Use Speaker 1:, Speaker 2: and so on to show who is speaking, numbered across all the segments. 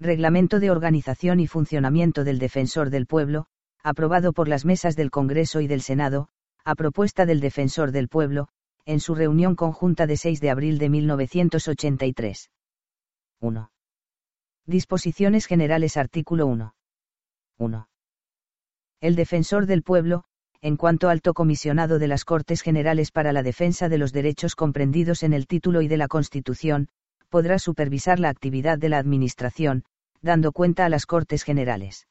Speaker 1: Reglamento de Organización y Funcionamiento del Defensor del Pueblo, aprobado por las mesas del Congreso y del Senado, a propuesta del Defensor del Pueblo, en su reunión conjunta de 6 de abril de 1983. 1. Disposiciones Generales Artículo 1. 1. El Defensor del Pueblo, en cuanto alto comisionado de las Cortes Generales para la Defensa de los Derechos comprendidos en el título y de la Constitución, podrá supervisar la actividad de la Administración, dando cuenta a las Cortes Generales.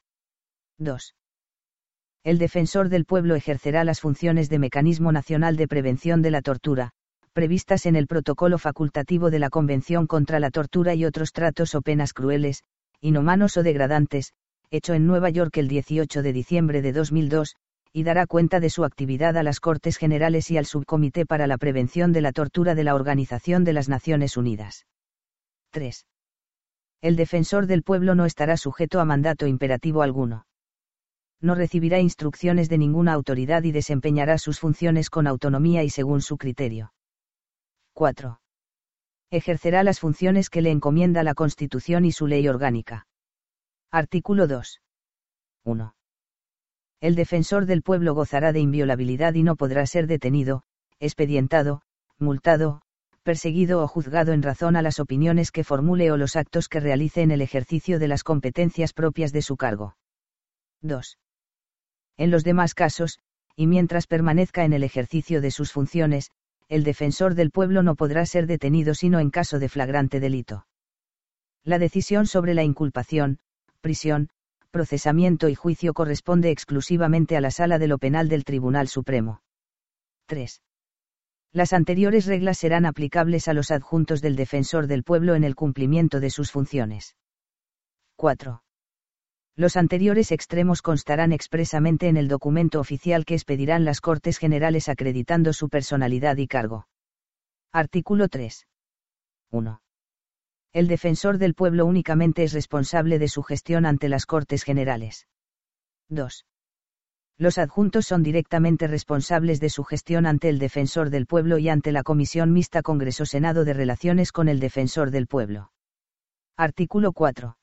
Speaker 1: 2. El Defensor del Pueblo ejercerá las funciones de Mecanismo Nacional de Prevención de la Tortura, previstas en el protocolo facultativo de la Convención contra la Tortura y otros tratos o penas crueles, inhumanos o degradantes, hecho en Nueva York el 18 de diciembre de 2002, y dará cuenta de su actividad a las Cortes Generales y al Subcomité para la Prevención de la Tortura de la Organización de las Naciones Unidas. 3. El defensor del pueblo no estará sujeto a mandato imperativo alguno. No recibirá instrucciones de ninguna autoridad y desempeñará sus funciones con autonomía y según su criterio. 4. Ejercerá las funciones que le encomienda la Constitución y su ley orgánica. Artículo 2. 1. El defensor del pueblo gozará de inviolabilidad y no podrá ser detenido, expedientado, multado, perseguido o juzgado en razón a las opiniones que formule o los actos que realice en el ejercicio de las competencias propias de su cargo. 2. En los demás casos, y mientras permanezca en el ejercicio de sus funciones, el defensor del pueblo no podrá ser detenido sino en caso de flagrante delito. La decisión sobre la inculpación, prisión, procesamiento y juicio corresponde exclusivamente a la Sala de lo Penal del Tribunal Supremo. 3. Las anteriores reglas serán aplicables a los adjuntos del defensor del pueblo en el cumplimiento de sus funciones. 4. Los anteriores extremos constarán expresamente en el documento oficial que expedirán las Cortes Generales acreditando su personalidad y cargo. Artículo 3. 1 el defensor del pueblo únicamente es responsable de su gestión ante las Cortes Generales. 2. Los adjuntos son directamente responsables de su gestión ante el defensor del pueblo y ante la Comisión Mixta Congreso-Senado de Relaciones con el Defensor del Pueblo. Artículo 4.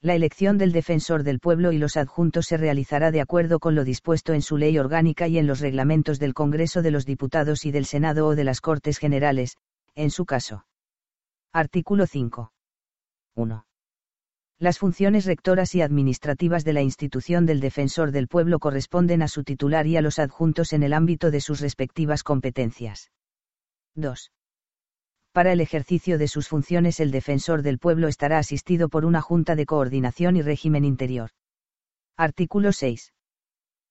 Speaker 1: La elección del defensor del pueblo y los adjuntos se realizará de acuerdo con lo dispuesto en su ley orgánica y en los reglamentos del Congreso de los Diputados y del Senado o de las Cortes Generales, en su caso. Artículo 5. 1. Las funciones rectoras y administrativas de la institución del Defensor del Pueblo corresponden a su titular y a los adjuntos en el ámbito de sus respectivas competencias. 2. Para el ejercicio de sus funciones el Defensor del Pueblo estará asistido por una Junta de Coordinación y Régimen Interior. Artículo 6.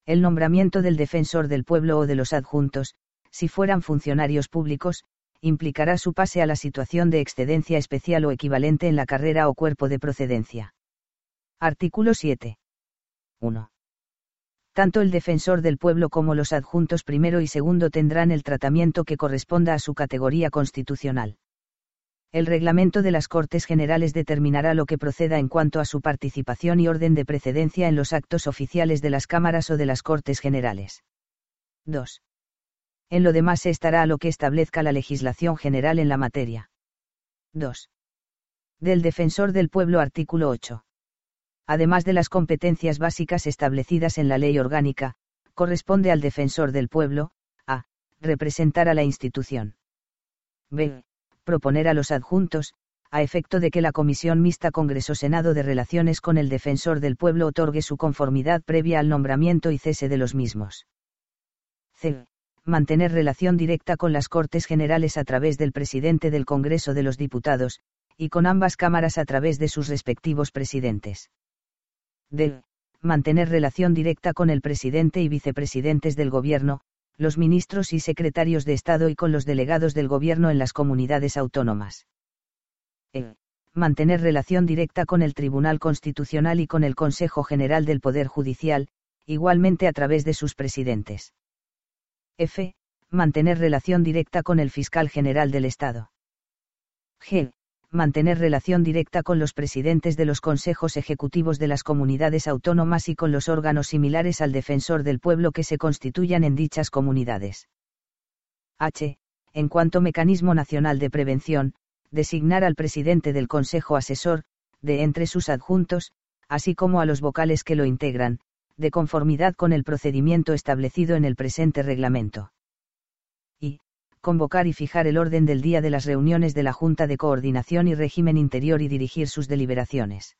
Speaker 1: El nombramiento del Defensor del Pueblo o de los adjuntos, si fueran funcionarios públicos, implicará su pase a la situación de excedencia especial o equivalente en la carrera o cuerpo de procedencia. Artículo 7. 1. Tanto el defensor del pueblo como los adjuntos primero y segundo tendrán el tratamiento que corresponda a su categoría constitucional. El reglamento de las Cortes Generales determinará lo que proceda en cuanto a su participación y orden de precedencia en los actos oficiales de las cámaras o de las Cortes Generales. 2 en lo demás se estará a lo que establezca la legislación general en la materia. 2. Del Defensor del Pueblo Artículo 8. Además de las competencias básicas establecidas en la ley orgánica, corresponde al Defensor del Pueblo, a. representar a la institución. b. proponer a los adjuntos, a efecto de que la Comisión Mixta Congreso-Senado de Relaciones con el Defensor del Pueblo otorgue su conformidad previa al nombramiento y cese de los mismos. c mantener relación directa con las Cortes Generales a través del presidente del Congreso de los Diputados, y con ambas cámaras a través de sus respectivos presidentes. D. Mantener relación directa con el presidente y vicepresidentes del Gobierno, los ministros y secretarios de Estado y con los delegados del Gobierno en las comunidades autónomas. E. mantener relación directa con el Tribunal Constitucional y con el Consejo General del Poder Judicial, igualmente a través de sus presidentes. F. Mantener relación directa con el Fiscal General del Estado. G. Mantener relación directa con los presidentes de los consejos ejecutivos de las comunidades autónomas y con los órganos similares al defensor del pueblo que se constituyan en dichas comunidades. H. En cuanto mecanismo nacional de prevención, designar al presidente del Consejo Asesor, de entre sus adjuntos, así como a los vocales que lo integran, de conformidad con el procedimiento establecido en el presente reglamento. Y, convocar y fijar el orden del día de las reuniones de la Junta de Coordinación y Régimen Interior y dirigir sus deliberaciones.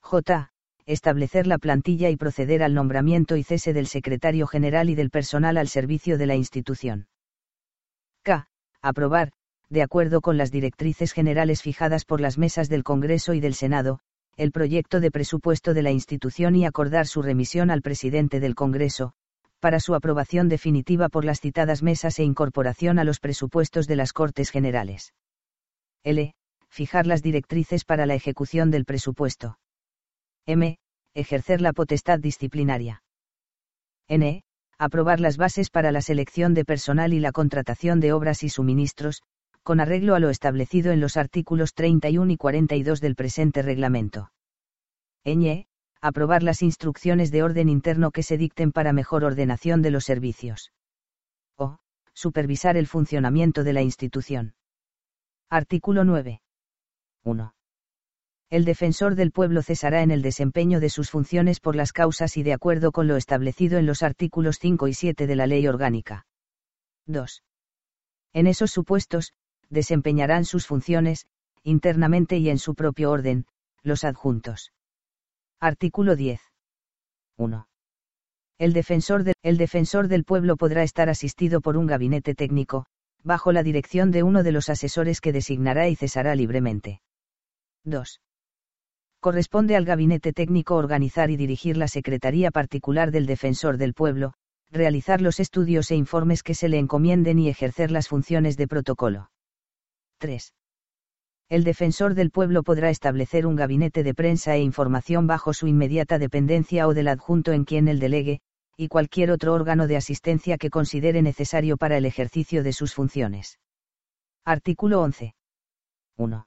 Speaker 1: J. Establecer la plantilla y proceder al nombramiento y cese del secretario general y del personal al servicio de la institución. K. Aprobar, de acuerdo con las directrices generales fijadas por las mesas del Congreso y del Senado, el proyecto de presupuesto de la institución y acordar su remisión al presidente del Congreso, para su aprobación definitiva por las citadas mesas e incorporación a los presupuestos de las Cortes Generales. L. Fijar las directrices para la ejecución del presupuesto. M. Ejercer la potestad disciplinaria. N. Aprobar las bases para la selección de personal y la contratación de obras y suministros, con arreglo a lo establecido en los artículos 31 y 42 del presente reglamento. Ñ. Aprobar las instrucciones de orden interno que se dicten para mejor ordenación de los servicios. O. Supervisar el funcionamiento de la institución. Artículo 9. 1. El defensor del pueblo cesará en el desempeño de sus funciones por las causas y de acuerdo con lo establecido en los artículos 5 y 7 de la Ley Orgánica. 2. En esos supuestos, desempeñarán sus funciones, internamente y en su propio orden, los adjuntos. Artículo 10. 1. El defensor, el defensor del pueblo podrá estar asistido por un gabinete técnico, bajo la dirección de uno de los asesores que designará y cesará libremente. 2. Corresponde al gabinete técnico organizar y dirigir la Secretaría Particular del Defensor del Pueblo, realizar los estudios e informes que se le encomienden y ejercer las funciones de protocolo. 3. El defensor del pueblo podrá establecer un gabinete de prensa e información bajo su inmediata dependencia o del adjunto en quien el delegue, y cualquier otro órgano de asistencia que considere necesario para el ejercicio de sus funciones. Artículo 11. 1.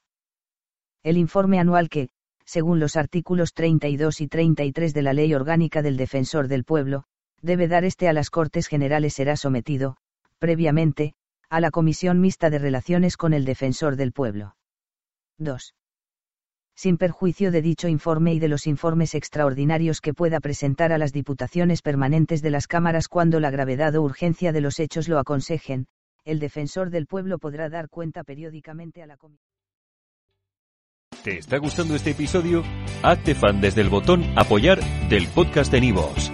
Speaker 1: El informe anual que, según los artículos 32 y 33 de la Ley Orgánica del Defensor del Pueblo, debe dar este a las Cortes Generales será sometido, previamente, a la Comisión Mixta de Relaciones con el Defensor del Pueblo. 2. Sin perjuicio de dicho informe y de los informes extraordinarios que pueda presentar a las diputaciones permanentes de las cámaras cuando la gravedad o urgencia de los hechos lo aconsejen, el defensor del pueblo podrá dar cuenta periódicamente a la Comisión.
Speaker 2: ¿Te está gustando este episodio? Hazte fan desde el botón Apoyar del podcast de Nivos.